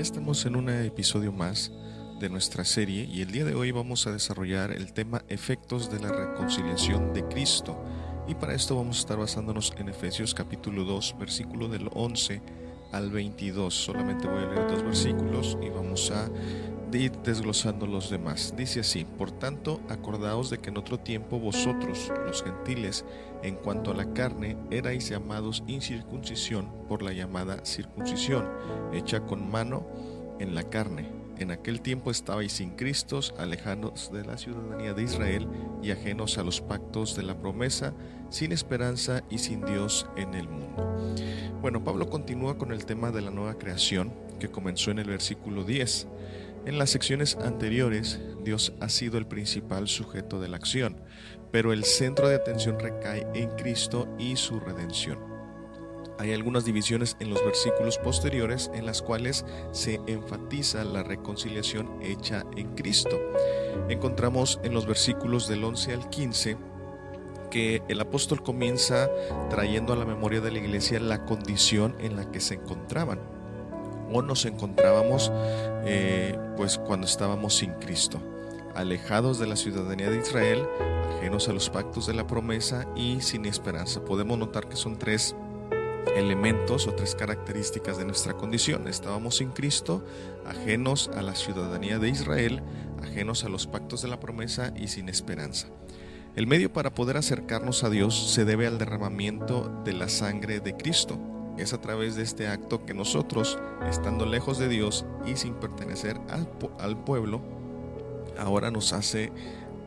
estamos en un episodio más de nuestra serie y el día de hoy vamos a desarrollar el tema efectos de la reconciliación de Cristo. Y para esto vamos a estar basándonos en Efesios capítulo 2, versículo del 11 al 22. Solamente voy a leer dos versículos y vamos a desglosando los demás. Dice así, por tanto, acordaos de que en otro tiempo vosotros, los gentiles, en cuanto a la carne, erais llamados incircuncisión por la llamada circuncisión, hecha con mano en la carne. En aquel tiempo estabais sin Cristos, alejados de la ciudadanía de Israel y ajenos a los pactos de la promesa, sin esperanza y sin Dios en el mundo. Bueno, Pablo continúa con el tema de la nueva creación que comenzó en el versículo 10. En las secciones anteriores, Dios ha sido el principal sujeto de la acción, pero el centro de atención recae en Cristo y su redención. Hay algunas divisiones en los versículos posteriores en las cuales se enfatiza la reconciliación hecha en Cristo. Encontramos en los versículos del 11 al 15 que el apóstol comienza trayendo a la memoria de la iglesia la condición en la que se encontraban o nos encontrábamos eh, pues cuando estábamos sin Cristo, alejados de la ciudadanía de Israel, ajenos a los pactos de la promesa y sin esperanza. Podemos notar que son tres elementos o tres características de nuestra condición. Estábamos sin Cristo, ajenos a la ciudadanía de Israel, ajenos a los pactos de la promesa y sin esperanza. El medio para poder acercarnos a Dios se debe al derramamiento de la sangre de Cristo. Es a través de este acto que nosotros, estando lejos de Dios y sin pertenecer al, pueblo, ahora nos hace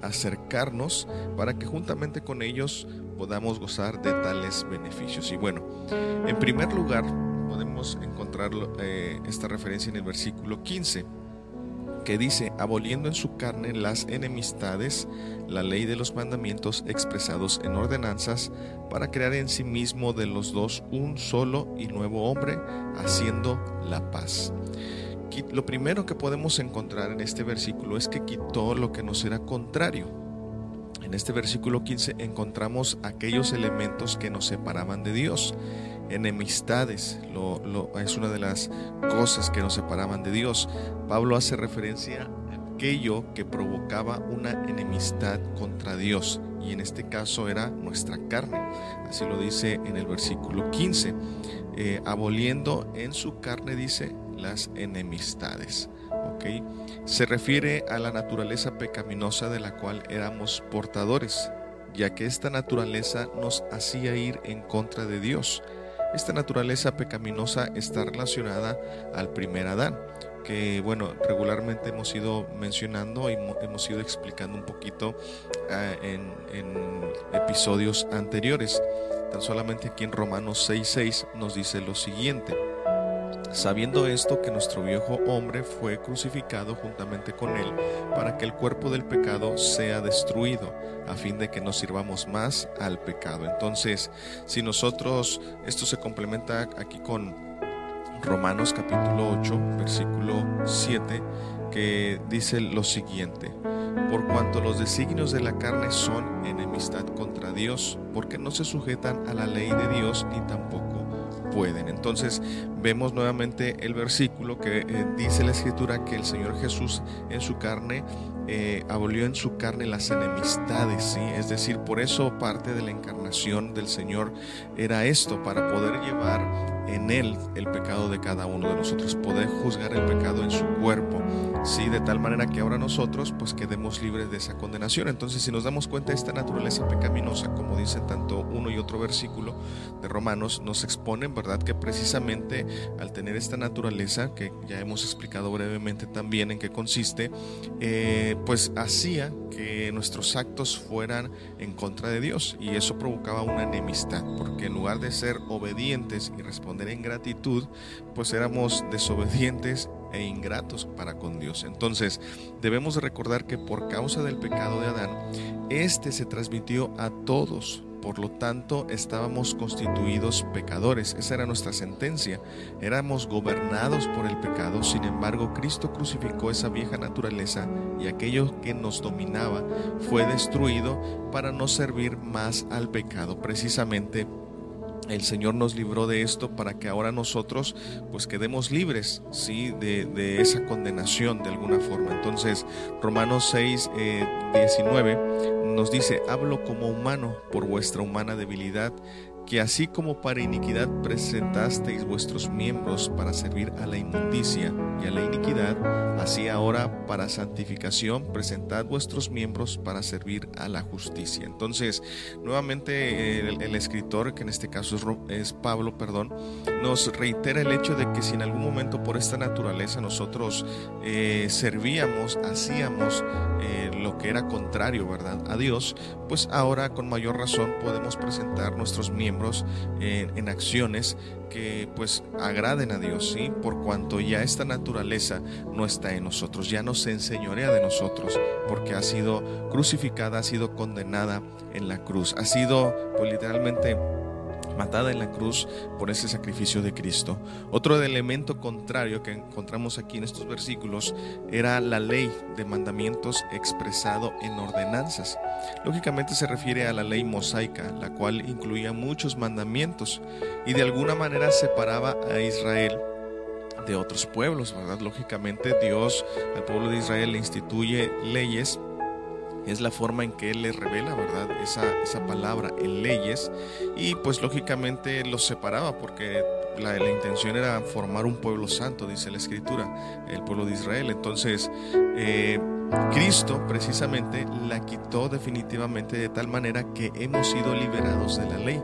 acercarnos para que juntamente con ellos podamos gozar de tales beneficios. Y bueno, en primer lugar podemos encontrar eh, esta referencia en el versículo 15 que dice, aboliendo en su carne las enemistades, la ley de los mandamientos expresados en ordenanzas, para crear en sí mismo de los dos un solo y nuevo hombre, haciendo la paz. Lo primero que podemos encontrar en este versículo es que quitó lo que nos era contrario. En este versículo 15 encontramos aquellos elementos que nos separaban de Dios enemistades, lo, es una de las cosas que nos separaban de Dios. Pablo hace referencia a aquello que provocaba una enemistad contra Dios y en este caso era nuestra carne. Así lo dice en el versículo 15, eh, aboliendo en su carne, dice, las enemistades. ¿okay? Se refiere a la naturaleza pecaminosa de la cual éramos portadores, ya que esta naturaleza nos hacía ir en contra de Dios. Esta naturaleza pecaminosa está relacionada al primer Adán, que bueno, regularmente hemos ido mencionando y hemos ido explicando un poquito ah, en, en, episodios anteriores. Tan solamente aquí en Romanos 6.6 nos dice lo siguiente sabiendo esto que nuestro viejo hombre fue crucificado juntamente con él, para que el cuerpo del pecado sea destruido, a fin de que no sirvamos más al pecado. Entonces, si nosotros, esto se complementa aquí con Romanos capítulo 8, versículo 7, que dice lo siguiente, por cuanto los designios de la carne son enemistad contra Dios, porque no se sujetan a la ley de Dios ni tampoco pueden. Entonces vemos nuevamente el versículo que eh, dice la escritura que el Señor Jesús en su carne eh, abolió en su carne las enemistades, ¿sí? es decir, por eso parte de la encarnación del Señor era esto, para poder llevar en Él el pecado de cada uno de nosotros, poder juzgar el pecado en su cuerpo, ¿sí? de tal manera que ahora nosotros pues quedemos libres de esa condenación. Entonces si nos damos cuenta de esta naturaleza pecaminosa, como dice tanto uno y otro versículo de Romanos, nos exponen, ¿verdad? Que precisamente al tener esta naturaleza, que ya hemos explicado brevemente también en qué consiste, eh, pues hacía que nuestros actos fueran en contra de Dios y eso provocaba una enemistad, porque en lugar de ser obedientes y responder en gratitud, pues éramos desobedientes e ingratos para con Dios. Entonces, debemos recordar que por causa del pecado de Adán, este se transmitió a todos por lo tanto estábamos constituidos pecadores. Esa era nuestra sentencia. Éramos gobernados por el pecado. Sin embargo, Cristo crucificó esa vieja naturaleza y aquello que nos dominaba fue destruido para no servir más al pecado. Precisamente el Señor nos libró de esto para que ahora nosotros pues quedemos libres ¿sí? de, esa condenación de alguna forma. Entonces Romanos 6, 19 eh, nos dice, hablo como humano por vuestra humana debilidad que así como para iniquidad presentasteis vuestros miembros para servir a la inmundicia y a la iniquidad, así ahora para santificación presentad vuestros miembros para servir a la justicia. Entonces, nuevamente el, escritor, que en este caso es, Pablo, perdón, nos reitera el hecho de que si en algún momento por esta naturaleza nosotros eh, servíamos, hacíamos eh, lo que era contrario, ¿verdad?, a Dios, pues ahora con mayor razón podemos presentar nuestros miembros en, acciones que pues agraden a Dios, ¿sí? Por cuanto ya esta naturaleza no está en nosotros, ya no se enseñorea de nosotros, porque ha sido crucificada, ha sido condenada en la cruz, ha sido pues literalmente matada en la cruz por ese sacrificio de Cristo. Otro elemento contrario que encontramos aquí en estos versículos era la ley de mandamientos expresado en ordenanzas. Lógicamente se refiere a la ley mosaica, la cual incluía muchos mandamientos y de alguna manera separaba a Israel de otros pueblos, ¿verdad? Lógicamente Dios al pueblo de Israel le instituye leyes es la forma en que Él les revela, ¿verdad? Esa, esa palabra en leyes y pues lógicamente los separaba porque la, intención era formar un pueblo santo, dice la escritura, el pueblo de Israel. Entonces, eh, Cristo precisamente la quitó definitivamente de tal manera que hemos sido liberados de la ley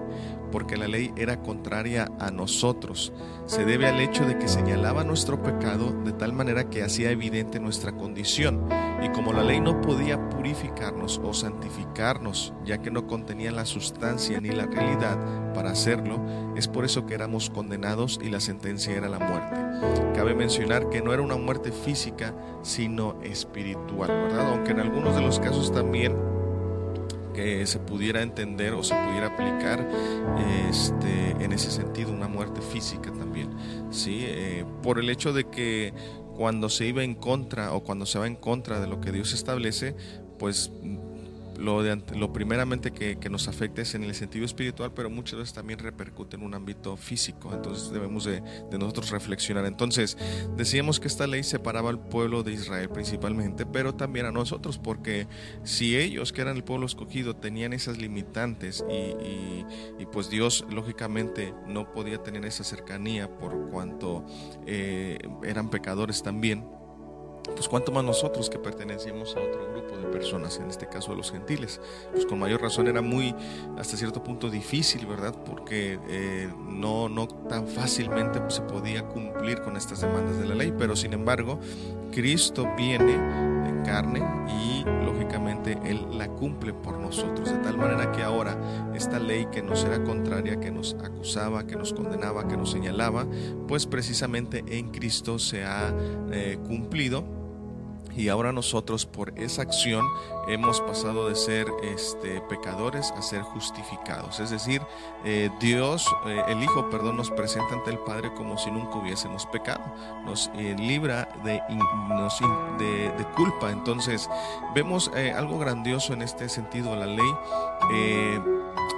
porque la ley era contraria a nosotros. Se debe al hecho de que señalaba nuestro pecado de tal manera que hacía evidente nuestra condición. Y como la ley no podía purificarnos o santificarnos, ya que no contenía la sustancia ni la realidad para hacerlo, es por eso que éramos condenados y la sentencia era la muerte. Cabe mencionar que no era una muerte física, sino espiritual, ¿verdad? Aunque en algunos de los casos también que se pudiera entender o se pudiera aplicar este, en ese sentido una muerte física también, ¿sí? Eh, por el hecho de que cuando se iba en contra o cuando se va en contra de lo que Dios establece, pues lo, de, lo primeramente que, nos afecta es en el sentido espiritual, pero muchas veces también repercute en un ámbito físico. Entonces debemos de, nosotros reflexionar. Entonces decíamos que esta ley separaba al pueblo de Israel principalmente, pero también a nosotros, porque si ellos, que eran el pueblo escogido, tenían esas limitantes y, pues Dios lógicamente no podía tener esa cercanía por cuanto eh, eran pecadores también, pues cuánto más nosotros que pertenecíamos a otro grupo de personas, en este caso de los gentiles. Pues con mayor razón era muy, hasta cierto punto, difícil, ¿verdad? Porque eh, no, no tan fácilmente se podía cumplir con estas demandas de la ley, pero sin embargo, Cristo viene en carne y lógicamente Él la cumple por nosotros, de tal manera que ahora esta ley que nos era contraria, que nos acusaba, que nos condenaba, que nos señalaba, pues precisamente en Cristo se ha eh, cumplido y ahora nosotros por esa acción hemos pasado de ser este, pecadores a ser justificados. Es decir, eh, Dios, eh, el Hijo, perdón, nos presenta ante el Padre como si nunca hubiésemos pecado. Nos eh, libra de, culpa. Entonces, vemos algo grandioso en este sentido. La ley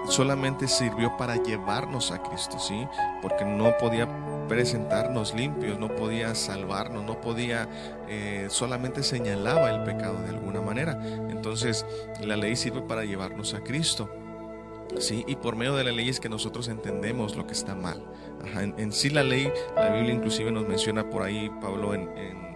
solamente sirvió para llevarnos a Cristo, ¿sí? Porque no podía presentarnos limpios, no podía salvarnos, no podía, eh, solamente señalaba el pecado de alguna manera. Entonces la ley sirve para llevarnos a Cristo. ¿sí? Y por medio de la ley es que nosotros entendemos lo que está mal. en, sí la ley, la Biblia inclusive nos menciona por ahí, Pablo, en en,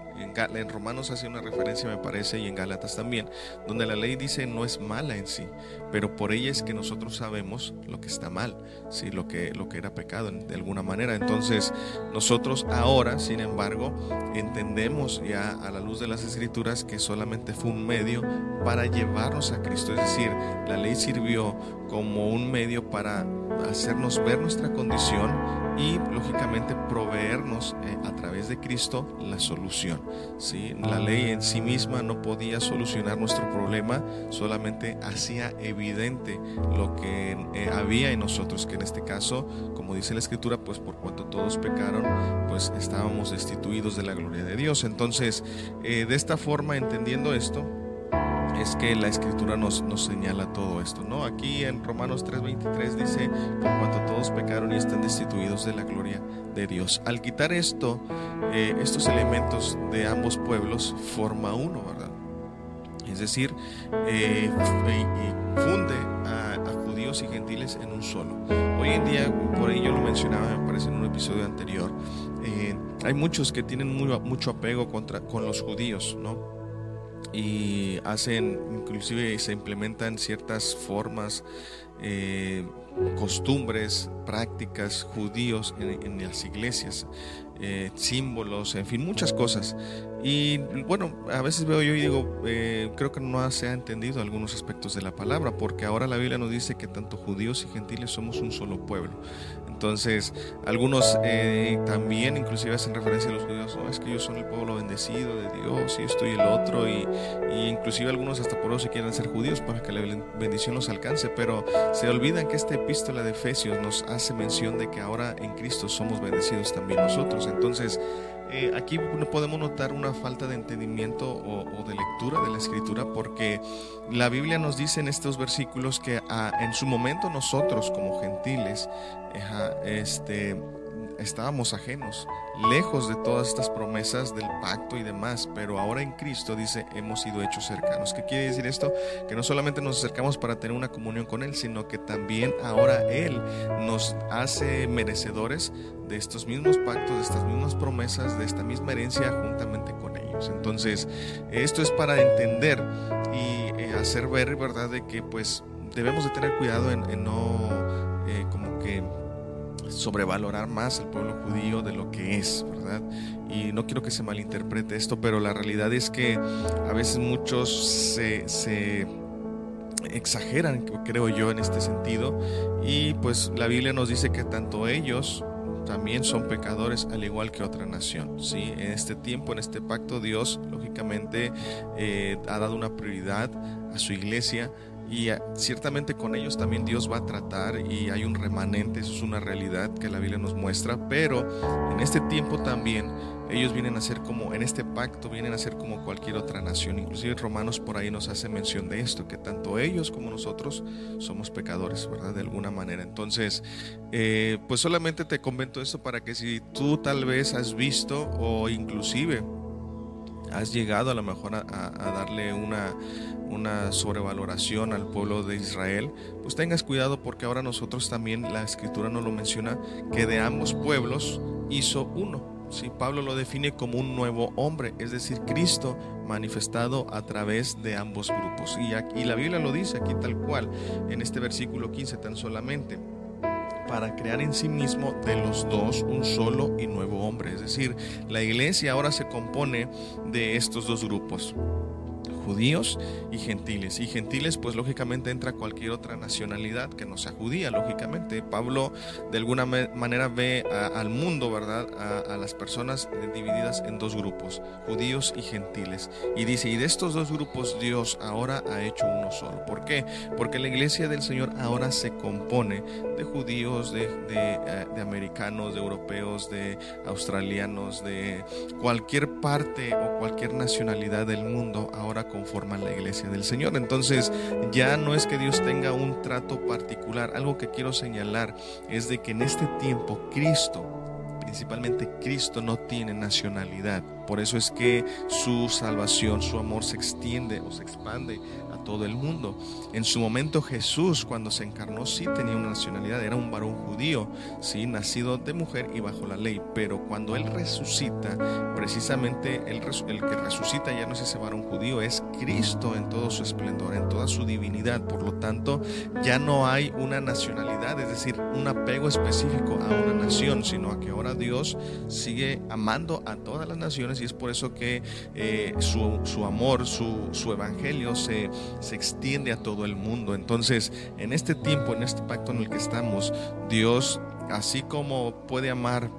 Romanos hace una referencia, me parece, y en Gálatas también, donde la ley dice no es mala en sí, pero por ella es que nosotros sabemos lo que está mal, ¿sí? lo, que, lo que era pecado de alguna manera. Entonces, nosotros ahora, sin embargo, entendemos ya a la luz de las escrituras que solamente fue un medio para llevarnos a Cristo, es decir, la ley sirvió como un medio para hacernos ver nuestra condición y lógicamente proveernos eh, a través de Cristo la solución. ¿sí? La ley en sí misma no podía solucionar nuestro problema, solamente hacía evidente lo que eh, había en nosotros, que en este caso, como dice la escritura, pues por cuanto todos pecaron, pues estábamos destituidos de la gloria de Dios. Entonces, eh, de esta forma, entendiendo esto, es que la escritura nos, nos señala todo esto, ¿no? Aquí en Romanos 3:23 dice, por cuanto todos pecaron y están destituidos de la gloria de Dios. Al quitar esto, eh, estos elementos de ambos pueblos, forma uno, ¿verdad? Es decir, eh, funde a, judíos y gentiles en un solo. Hoy en día, por ahí yo lo mencionaba, me parece en un episodio anterior, eh, hay muchos que tienen mucho apego contra, con los judíos, ¿no? Y hacen, inclusive se implementan ciertas formas, eh, costumbres, prácticas judíos en, las iglesias, eh, símbolos, en fin, muchas cosas. Y bueno, a veces veo yo y digo, eh, creo que no se ha entendido algunos aspectos de la palabra, porque ahora la Biblia nos dice que tanto judíos y gentiles somos un solo pueblo. Entonces, algunos eh, también inclusive hacen referencia a los judíos, no, es que ellos son el pueblo bendecido de Dios y esto y el otro, y, inclusive algunos hasta por eso se quieren ser judíos para que la bendición los alcance, pero se olvidan que esta epístola de Efesios nos hace mención de que ahora en Cristo somos bendecidos también nosotros. Entonces, eh, aquí podemos notar una falta de entendimiento o, de lectura de la escritura porque la Biblia nos dice en estos versículos que ah, en su momento nosotros como gentiles este, estábamos ajenos, lejos de todas estas promesas del pacto y demás, pero ahora en Cristo dice, hemos sido hechos cercanos. ¿Qué quiere decir esto? Que no solamente nos acercamos para tener una comunión con Él, sino que también ahora Él nos hace merecedores de estos mismos pactos, de estas mismas promesas, de esta misma herencia juntamente con ellos. Entonces, esto es para entender y eh, hacer ver, ¿verdad?, de que pues debemos de tener cuidado en, no eh, como que sobrevalorar más al pueblo judío de lo que es, ¿verdad? Y no quiero que se malinterprete esto, pero la realidad es que a veces muchos se, se exageran, creo yo, en este sentido. Y pues la Biblia nos dice que tanto ellos también son pecadores al igual que otra nación. ¿sí? En este tiempo, en este pacto, Dios lógicamente eh, ha dado una prioridad a su iglesia y ah, ciertamente con ellos también Dios va a tratar y hay un remanente, eso es una realidad que la Biblia nos muestra, pero en este tiempo también ellos vienen a ser como, en este pacto vienen a ser como cualquier otra nación. Inclusive Romanos por ahí nos hace mención de esto, que tanto ellos como nosotros somos pecadores, ¿verdad? De alguna manera. Entonces, eh, pues solamente te comento esto para que si tú tal vez has visto o inclusive has llegado a lo mejor a darle una una sobrevaloración al pueblo de Israel, pues tengas cuidado porque ahora nosotros también, la escritura nos lo menciona, que de ambos pueblos hizo uno. si Pablo lo define como un nuevo hombre, es decir, Cristo manifestado a través de ambos grupos. Y, aquí, la Biblia lo dice aquí tal cual, en este versículo 15 tan solamente para crear en sí mismo de los dos un solo y nuevo hombre. Es decir, la iglesia ahora se compone de estos dos grupos judíos y gentiles. Y gentiles, pues lógicamente entra cualquier otra nacionalidad que no sea judía, lógicamente. Pablo de alguna manera ve al mundo, ¿verdad? A, las personas divididas en dos grupos, judíos y gentiles. Y dice, y de estos dos grupos Dios ahora ha hecho uno solo. ¿Por qué? Porque la iglesia del Señor ahora se compone de judíos, de, de, eh, de americanos, de europeos, de australianos, de cualquier parte o cualquier nacionalidad del mundo, ahora conforman la iglesia del Señor. Entonces ya no es que Dios tenga un trato particular. Algo que quiero señalar es de que en este tiempo Cristo, principalmente Cristo, no tiene nacionalidad. Por eso es que su salvación, su amor se extiende o se expande todo el mundo. En su momento Jesús, cuando se encarnó, sí tenía una nacionalidad, era un varón judío, sí, nacido de mujer y bajo la ley, pero cuando Él resucita, precisamente el, que resucita ya no es ese varón judío, es Cristo en todo su esplendor, en toda su divinidad. Por lo tanto, ya no hay una nacionalidad, es decir, un apego específico a una nación, sino a que ahora Dios sigue amando a todas las naciones y es por eso que eh, su, su, amor, su, su evangelio se se extiende a todo el mundo. Entonces, en este tiempo, en este pacto en el que estamos, Dios, así como puede amar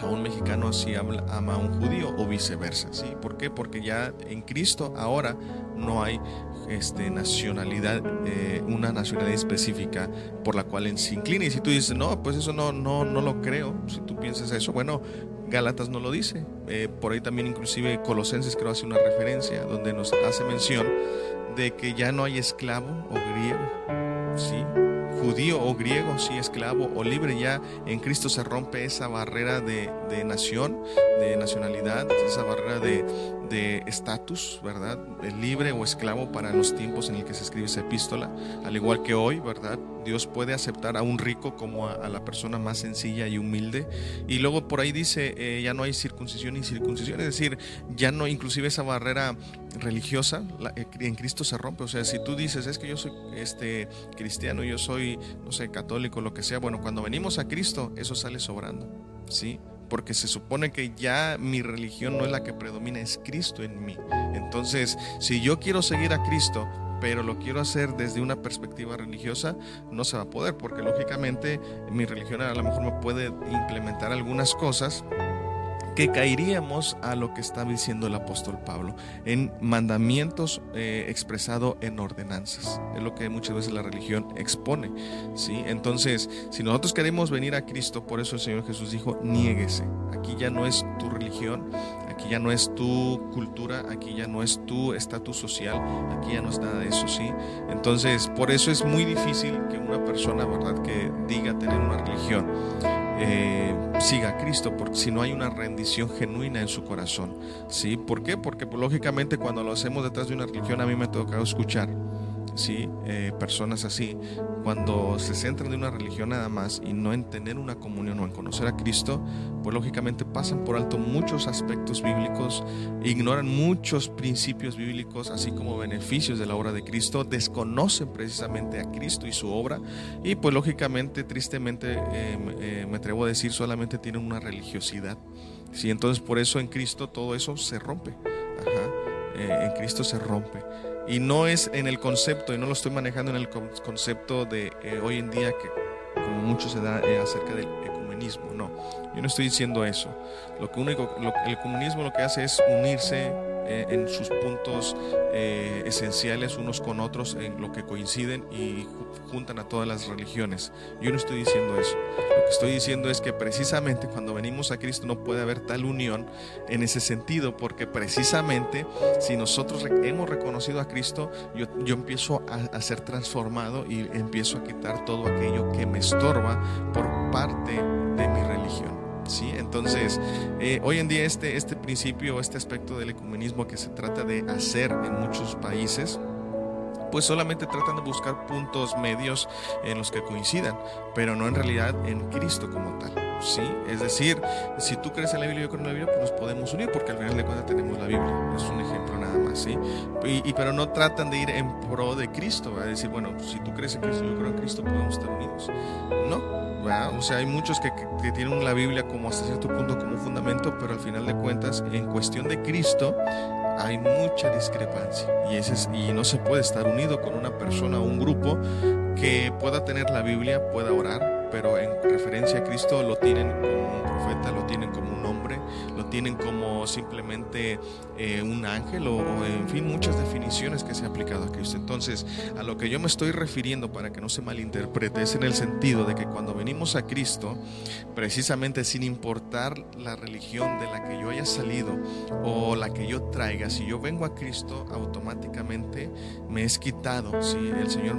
a un mexicano así ama a un judío o viceversa, ¿sí? ¿Por qué? Porque ya en Cristo ahora no hay este, nacionalidad, eh, una nacionalidad específica por la cual se inclina. Y si tú dices, no, pues eso no, no, no lo creo, si tú piensas eso, bueno, Gálatas no lo dice. Eh, por ahí también inclusive Colosenses creo hace una referencia donde nos hace mención de que ya no hay esclavo o griego, ¿sí? judío o griego, sí, esclavo o libre, ya en Cristo se rompe esa barrera de, nación, de nacionalidad, esa barrera de estatus, ¿verdad? De libre o esclavo para los tiempos en el que se escribe esa epístola, al igual que hoy, ¿verdad? Dios puede aceptar a un rico como a, la persona más sencilla y humilde. Y luego por ahí dice, eh, ya no hay circuncisión ni circuncisión, es decir, ya no, inclusive esa barrera religiosa eh, en Cristo se rompe. O sea, si tú dices, es que yo soy este, cristiano, yo soy, no sé, católico, lo que sea, bueno, cuando venimos a Cristo, eso sale sobrando, ¿sí? Porque se supone que ya mi religión no es la que predomina, es Cristo en mí. Entonces, si yo quiero seguir a Cristo, pero lo quiero hacer desde una perspectiva religiosa, no se va a poder, porque lógicamente mi religión a lo mejor me puede implementar algunas cosas que caeríamos a lo que está diciendo el apóstol Pablo, en mandamientos eh, expresado en ordenanzas. Es lo que muchas veces la religión expone. ¿sí? Entonces, si nosotros queremos venir a Cristo, por eso el Señor Jesús dijo, niéguese. Aquí ya no es tu religión, aquí ya no es tu cultura, aquí ya no es tu estatus social, aquí ya no es nada de eso, ¿sí? Entonces, por eso es muy difícil que una persona, ¿verdad?, que diga tener una religión, eh, siga a Cristo, porque si no hay una rendición genuina en su corazón. ¿Sí? ¿Por qué? Porque pues, lógicamente cuando lo hacemos detrás de una religión a mí me ha tocado escuchar ¿sí? Eh, personas así, cuando se centran en una religión nada más y no en tener una comunión o en conocer a Cristo, pues lógicamente pasan por alto muchos aspectos bíblicos, ignoran muchos principios bíblicos, así como beneficios de la obra de Cristo, desconocen precisamente a Cristo y su obra y pues lógicamente, tristemente, eh, eh, me atrevo a decir, solamente tienen una religiosidad. ¿sí? Entonces por eso en Cristo todo eso se rompe. en Cristo se rompe. Y no es en el concepto, y no lo estoy manejando en el concepto de eh, hoy en día que como mucho se da eh, acerca del ecumenismo, no. Yo no estoy diciendo eso. Lo que único, el comunismo lo que hace es unirse eh, en sus puntos eh, esenciales unos con otros, en lo que coinciden y juntan a todas las religiones. Yo no estoy diciendo eso. Lo que estoy diciendo es que precisamente cuando venimos a Cristo no puede haber tal unión en ese sentido, porque precisamente si nosotros hemos reconocido a Cristo, yo, yo empiezo a, a ser transformado y empiezo a quitar todo aquello que me estorba por parte de mi religión. ¿Sí? Entonces, eh, hoy en día este, este principio, este aspecto del ecumenismo que se trata de hacer en muchos países, pues solamente tratan de buscar puntos medios en los que coincidan, pero no en realidad en Cristo como tal. ¿sí? Es decir, si tú crees en la Biblia y yo creo en la Biblia, pues nos podemos unir porque al final de cuentas tenemos la Biblia. Es un ejemplo nada más, ¿sí? Y, pero no tratan de ir en pro de Cristo, a decir, bueno, si tú crees en Cristo y yo creo en Cristo, podemos estar unidos. No, o sea, hay muchos que, tienen la Biblia como hasta cierto punto como fundamento, pero al final de cuentas, en cuestión de Cristo, hay mucha discrepancia. Y, ese y no se puede estar unido con una persona o un grupo que pueda tener la Biblia, pueda orar, pero en referencia a Cristo lo tienen como un profeta, lo tienen como un hombre, lo tienen como simplemente eh, un ángel o, en fin muchas definiciones que se han aplicado a Cristo. Entonces, a lo que yo me estoy refiriendo para que no se malinterprete es en el sentido de que cuando venimos a Cristo, precisamente sin importar la religión de la que yo haya salido o la que yo traiga, si yo vengo a Cristo, automáticamente me es quitado, si el Señor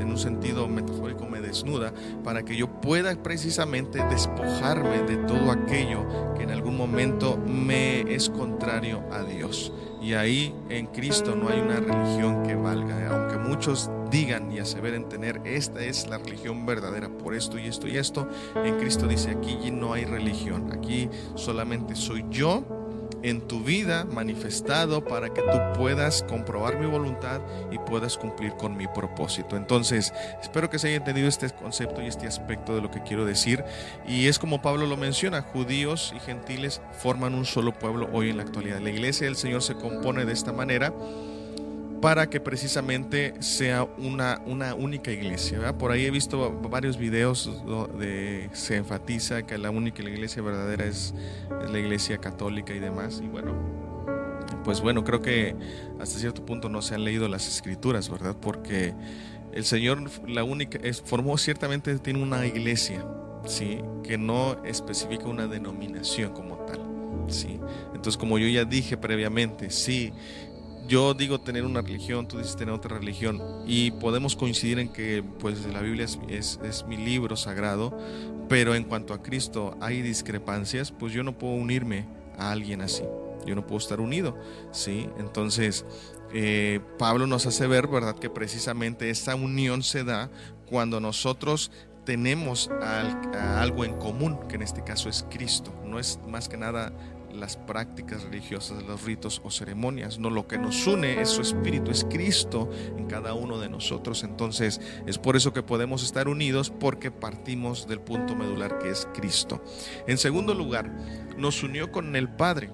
en un sentido metafórico me desnuda para que yo pueda precisamente despojarme de todo aquello que en algún momento me es contrario a Dios. Y ahí en Cristo no hay una religión que valga, aunque muchos digan y aseveren tener, esta es la religión verdadera por esto y esto y esto, en Cristo dice, aquí no hay religión, aquí solamente soy yo en tu vida manifestado para que tú puedas comprobar mi voluntad y puedas cumplir con mi propósito. Entonces, espero que se haya entendido este concepto y este aspecto de lo que quiero decir. Y es como Pablo lo menciona, judíos y gentiles forman un solo pueblo hoy en la actualidad. La iglesia del Señor se compone de esta manera para que precisamente sea una, una única iglesia. Por ahí he visto varios videos donde se enfatiza que la única iglesia verdadera es, la iglesia católica y demás. Y bueno, pues bueno, creo que hasta cierto punto no se han leído las escrituras, ¿verdad? Porque el Señor, la única, formó ciertamente, tiene una iglesia, ¿sí? que no especifica una denominación como tal. ¿sí? Entonces, como yo ya dije previamente, sí, yo digo tener una religión, tú dices tener otra religión, y podemos coincidir en que pues la Biblia es, es, mi libro sagrado, pero en cuanto a Cristo hay discrepancias, pues yo no puedo unirme a alguien así. Yo no puedo estar unido, ¿sí? Entonces, eh, Pablo nos hace ver, ¿verdad?, que precisamente esa unión se da cuando nosotros tenemos algo en común, que en este caso es Cristo. No es más que nada las prácticas religiosas, los ritos o ceremonias. No, lo que nos une es su espíritu, es Cristo en cada uno de nosotros. Entonces, es por eso que podemos estar unidos porque partimos del punto medular que es Cristo. En segundo lugar, nos unió con el Padre.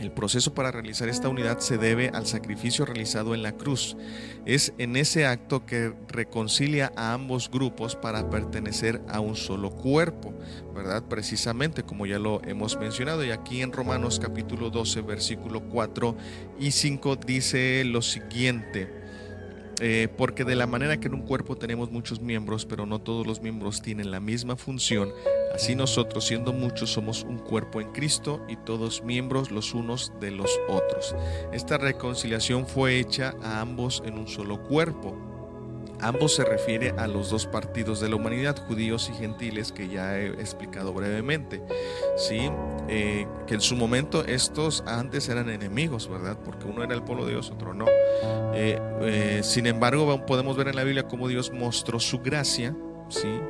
El proceso para realizar esta unidad se debe al sacrificio realizado en la cruz. Es en ese acto que reconcilia a ambos grupos para pertenecer a un solo cuerpo, ¿verdad? Precisamente como ya lo hemos mencionado. Y aquí en Romanos capítulo 12, versículo 4 y 5 dice lo siguiente. Eh, porque de la manera que en un cuerpo tenemos muchos miembros, pero no todos los miembros tienen la misma función, así nosotros, siendo muchos, somos un cuerpo en Cristo y todos miembros los unos de los otros. Esta reconciliación fue hecha a ambos en un solo cuerpo Ambos se refiere a los dos partidos de la humanidad, judíos y gentiles, que ya he explicado brevemente. ¿sí? Eh, que en su momento estos antes eran enemigos, ¿verdad? Porque uno era el pueblo de Dios, otro no. Eh, eh, sin embargo, podemos ver en la Biblia cómo Dios mostró su gracia, ¿sí?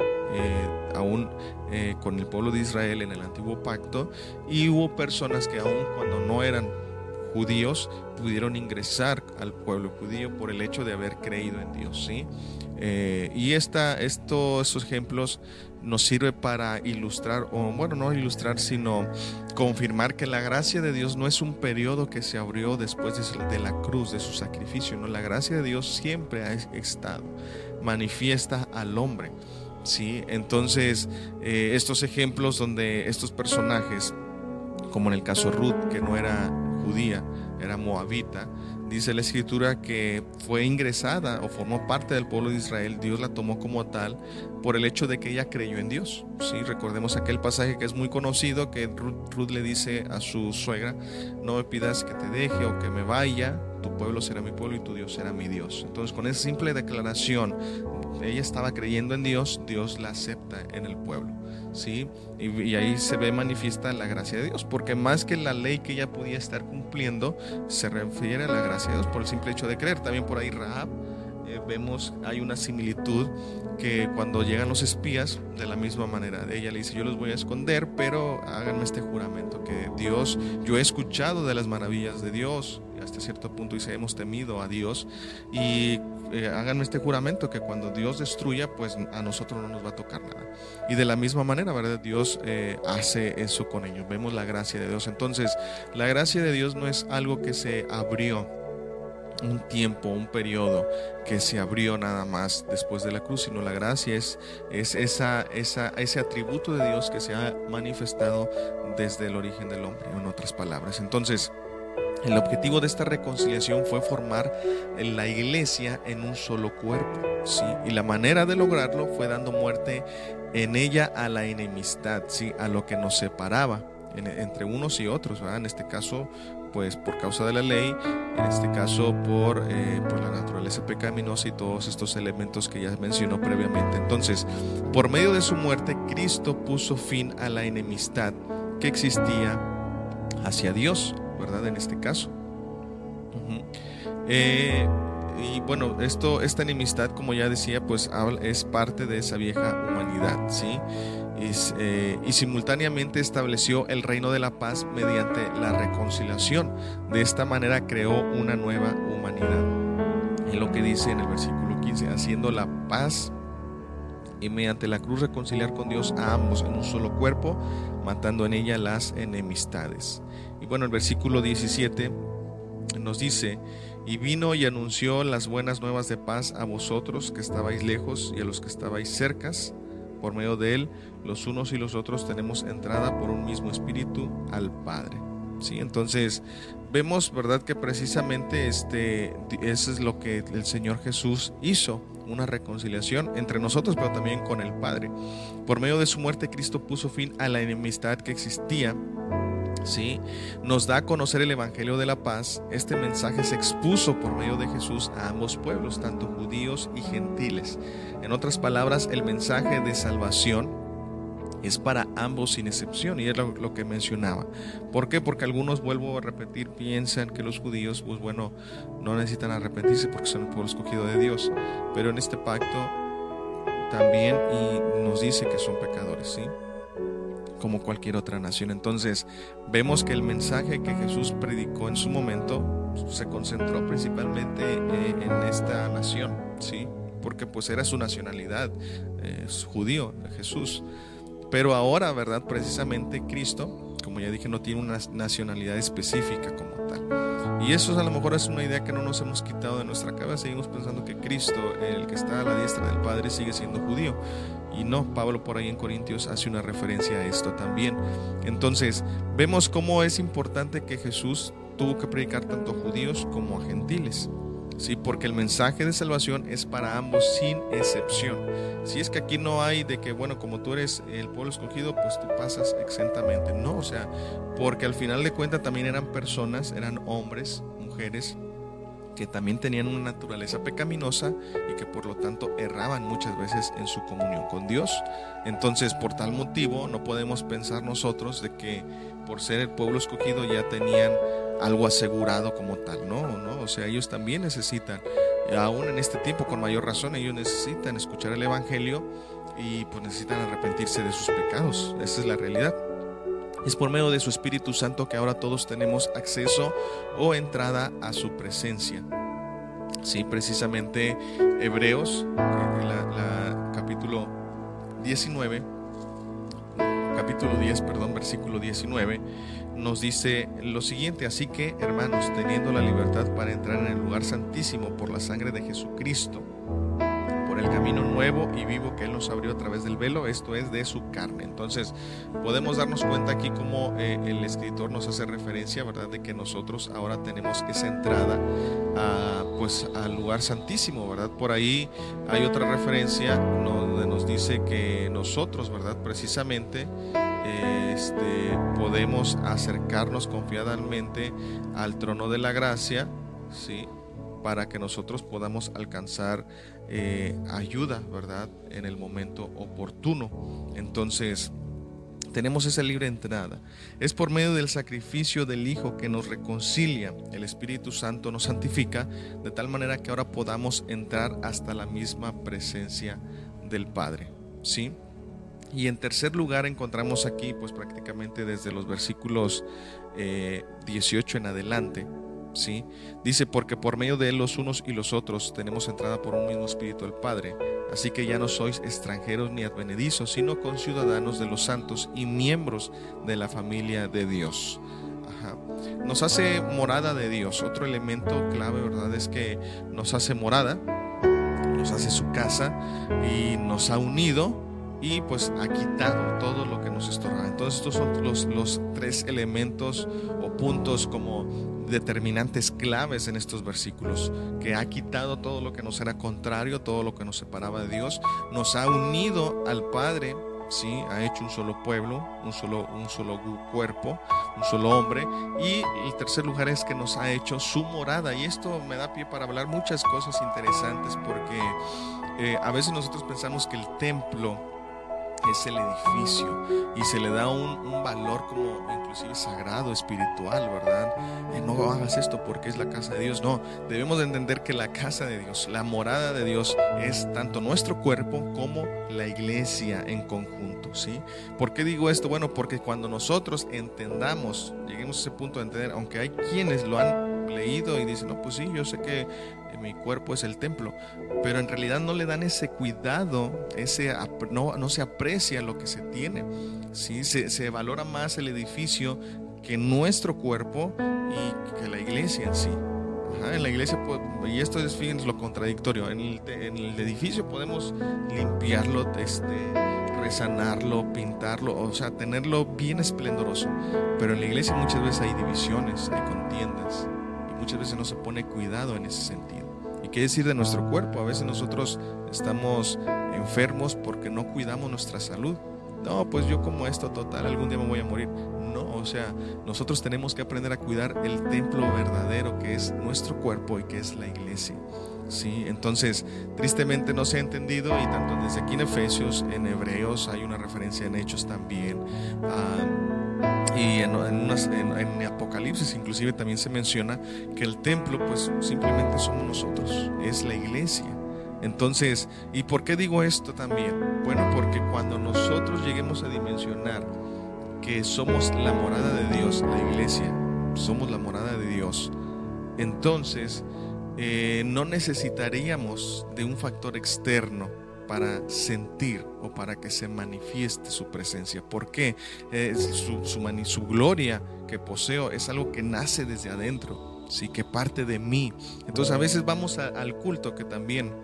aún con el pueblo de Israel en el antiguo pacto, y hubo personas que aún cuando no eran judíos pudieron ingresar al pueblo judío por el hecho de haber creído en Dios. ¿sí? Eh, y esta, estos ejemplos nos sirve para ilustrar, o bueno, no ilustrar, sino confirmar que la gracia de Dios no es un periodo que se abrió después de, la cruz, de su sacrificio, no, la gracia de Dios siempre ha estado, manifiesta al hombre. ¿sí? Entonces, eh, estos ejemplos donde estos personajes, como en el caso Ruth, que no era judía, era moabita, dice la escritura que fue ingresada o formó parte del pueblo de Israel, Dios la tomó como tal por el hecho de que ella creyó en Dios. ¿sí? Recordemos aquel pasaje que es muy conocido, que Ruth, le dice a su suegra, no me pidas que te deje o que me vaya, tu pueblo será mi pueblo y tu Dios será mi Dios. Entonces con esa simple declaración, ella estaba creyendo en Dios, Dios la acepta en el pueblo. ¿sí? Y, ahí se ve manifiesta la gracia de Dios, porque más que la ley que ella podía estar cumpliendo, se refiere a la gracia de Dios por el simple hecho de creer. También por ahí Rahab, vemos, hay una similitud que cuando llegan los espías, de la misma manera, ella le dice, yo los voy a esconder, pero háganme este juramento, que Dios, yo he escuchado de las maravillas de Dios, hasta cierto punto dice, hemos temido a Dios y eh, háganme este juramento que cuando Dios destruya, pues a nosotros no nos va a tocar nada. Y de la misma manera, ¿verdad? Dios eh, hace eso con ellos. Vemos la gracia de Dios. Entonces, la gracia de Dios no es algo que se abrió un tiempo, un periodo que se abrió nada más después de la cruz, sino la gracia es, es esa, esa, ese atributo de Dios que se ha manifestado desde el origen del hombre, en otras palabras. Entonces, el objetivo de esta reconciliación fue formar la iglesia en un solo cuerpo, ¿sí? Y la manera de lograrlo fue dando muerte en ella a la enemistad, ¿sí? A lo que nos separaba entre unos y otros. En este caso, pues por causa de la ley, en este caso por, eh, por la naturaleza pecaminosa y todos estos elementos que ya mencionó previamente. Entonces, por medio de su muerte, Cristo puso fin a la enemistad que existía hacia Dios ¿verdad? En este caso. Eh, y bueno, esto, esta enemistad, como ya decía, pues es parte de esa vieja humanidad, ¿sí? Eh, y simultáneamente estableció el reino de la paz mediante la reconciliación. De esta manera creó una nueva humanidad. En lo que dice en el versículo 15, haciendo la paz y mediante la cruz reconciliar con Dios a ambos en un solo cuerpo, matando en ella las enemistades. Y bueno, el versículo 17 nos dice, y vino y anunció las buenas nuevas de paz a vosotros que estabais lejos y a los que estabais cercas. Por medio de él, los unos y los otros tenemos entrada por un mismo espíritu al Padre. ¿Sí? Entonces, vemos, ¿verdad?, que precisamente este, eso es lo que el Señor Jesús hizo, una reconciliación entre nosotros, pero también con el Padre. Por medio de su muerte, Cristo puso fin a la enemistad que existía ¿sí? Nos da a conocer el Evangelio de la paz. Este mensaje se expuso por medio de Jesús a ambos pueblos, tanto judíos y gentiles. En otras palabras, el mensaje de salvación es para ambos sin excepción y es lo, que mencionaba. ¿Por qué? Porque algunos, vuelvo a repetir, piensan que los judíos, pues bueno, no necesitan arrepentirse porque son el pueblo escogido de Dios. Pero en este pacto también y nos dice que son pecadores, ¿sí? Como cualquier otra nación. Entonces, vemos que el mensaje que Jesús predicó en su momento se concentró principalmente eh, en esta nación, ¿sí? Porque pues era su nacionalidad, es judío, Jesús. Pero ahora, ¿verdad? Precisamente Cristo, como ya dije, no tiene una nacionalidad específica como tal. Y eso a lo mejor es una idea que no nos hemos quitado de nuestra cabeza. Seguimos pensando que Cristo, el que está a la diestra del Padre, sigue siendo judío. Y no, Pablo por ahí en Corintios hace una referencia a esto también. Entonces, vemos cómo es importante que Jesús tuvo que predicar tanto a judíos como a gentiles. Sí, porque el mensaje de salvación es para ambos sin excepción. Si es que aquí no hay de que, bueno, como tú eres el pueblo escogido, pues tú pasas exentamente. No, o sea, porque al final de cuentas también eran personas, eran hombres, mujeres, que también tenían una naturaleza pecaminosa y que por lo tanto erraban muchas veces en su comunión con Dios. Entonces, por tal motivo, no podemos pensar nosotros de que por ser el pueblo escogido ya tenían algo asegurado como tal, no, no, o sea, ellos también necesitan, aún en este tiempo con mayor razón, ellos necesitan escuchar el Evangelio y pues necesitan arrepentirse de sus pecados, esa es la realidad. Es por medio de su Espíritu Santo que ahora todos tenemos acceso o entrada a su presencia. Sí, precisamente Hebreos, la, capítulo 19, capítulo 10, perdón, versículo 19, nos dice lo siguiente, así que hermanos, teniendo la libertad para entrar en el lugar santísimo por la sangre de Jesucristo, el camino nuevo y vivo que Él nos abrió a través del velo, esto es de su carne. Entonces, podemos darnos cuenta aquí como eh, el escritor nos hace referencia, ¿verdad?, de que nosotros ahora tenemos esa entrada a, pues, al lugar santísimo, ¿verdad? Por ahí hay otra referencia donde nos dice que nosotros, ¿verdad?, precisamente, este, podemos acercarnos confiadamente al trono de la gracia, ¿sí? para que nosotros podamos alcanzar eh, ayuda, ¿verdad? En el momento oportuno. Entonces, tenemos esa libre entrada. Es por medio del sacrificio del Hijo que nos reconcilia. El Espíritu Santo nos santifica de tal manera que ahora podamos entrar hasta la misma presencia del Padre. ¿Sí? Y en tercer lugar encontramos aquí, pues prácticamente desde los versículos 18 eh, en adelante, ¿sí? Dice, porque por medio de él los unos y los otros tenemos entrada por un mismo espíritu al Padre. Así que ya no sois extranjeros ni advenedizos, sino conciudadanos de los santos y miembros de la familia de Dios. Nos hace morada de Dios. Otro elemento clave, ¿verdad? Es que nos hace morada, nos hace su casa y nos ha unido y pues ha quitado todo lo que nos estorba. Entonces estos son los tres elementos o puntos como determinantes claves en estos versículos, que ha quitado todo lo que nos era contrario, todo lo que nos separaba de Dios, nos ha unido al Padre, sí, ha hecho un solo pueblo, un solo, un solo cuerpo, un solo hombre, y el tercer lugar es que nos ha hecho su morada, y esto me da pie para hablar muchas cosas interesantes, porque eh, a veces nosotros pensamos que el templo es el edificio y se le da un, valor como inclusive sagrado, espiritual, ¿verdad? Eh, no hagas esto porque es la casa de Dios. No, debemos de entender que la casa de Dios, la morada de Dios es tanto nuestro cuerpo como la iglesia en conjunto, ¿sí? ¿Por qué digo esto? Bueno, porque cuando nosotros entendamos, lleguemos a ese punto de entender, aunque hay quienes lo han leído y dicen, no, pues sí, yo sé que mi cuerpo es el templo, pero en realidad no le dan ese cuidado, ese, no, no se aprecia lo que se tiene, ¿sí? se, se valora más el edificio que nuestro cuerpo y que la iglesia en sí. en la iglesia, y esto es lo contradictorio, en el, en el, edificio podemos limpiarlo, este, resanarlo, pintarlo, o sea, tenerlo bien esplendoroso. Pero en la iglesia muchas veces hay divisiones, hay contiendas muchas veces no se pone cuidado en ese sentido. ¿Y qué decir de nuestro cuerpo? A veces nosotros estamos enfermos porque no cuidamos nuestra salud. No, pues yo como esto total, algún día me voy a morir. No, o sea, nosotros tenemos que aprender a cuidar el templo verdadero que es nuestro cuerpo y que es la iglesia. ¿sí? Entonces, tristemente no se ha entendido y tanto desde aquí en Efesios, en Hebreos, hay una referencia en Hechos también. Y en, en, Apocalipsis inclusive también se menciona que el templo pues simplemente somos nosotros, es la iglesia. Entonces, ¿y por qué digo esto también? Bueno, porque cuando nosotros lleguemos a dimensionar que somos la morada de Dios, la iglesia, somos la morada de Dios, entonces eh, no necesitaríamos de un factor externo para sentir o para que se manifieste su presencia. porque eh, su, gloria que poseo es algo que nace desde adentro, sí, que parte de mí. Entonces a veces vamos al culto que también